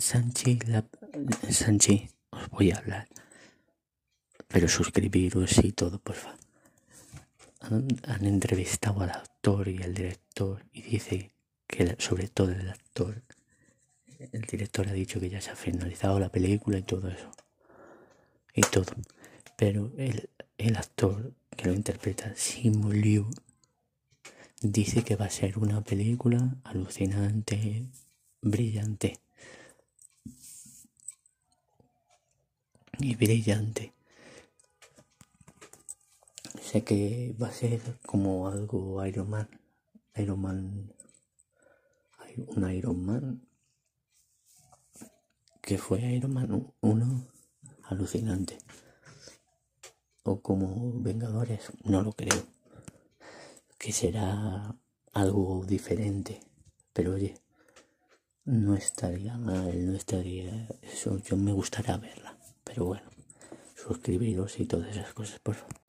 Sanchi, la, Sanchi, os voy a hablar. Pero suscribiros y todo, por favor. Han, han entrevistado al actor y al director y dice que sobre todo el actor, el director ha dicho que ya se ha finalizado la película y todo eso. Y todo. Pero el, el actor que lo interpreta, Simu Liu, dice que va a ser una película alucinante, brillante. Y brillante. Sé que va a ser como algo Iron Man. Iron Man. Un Iron Man. Que fue Iron Man 1 alucinante. O como Vengadores, no lo creo. Que será algo diferente. Pero oye, no estaría mal, no estaría. Eso yo me gustaría verla. Pero bueno, suscribiros y todas esas cosas, por favor.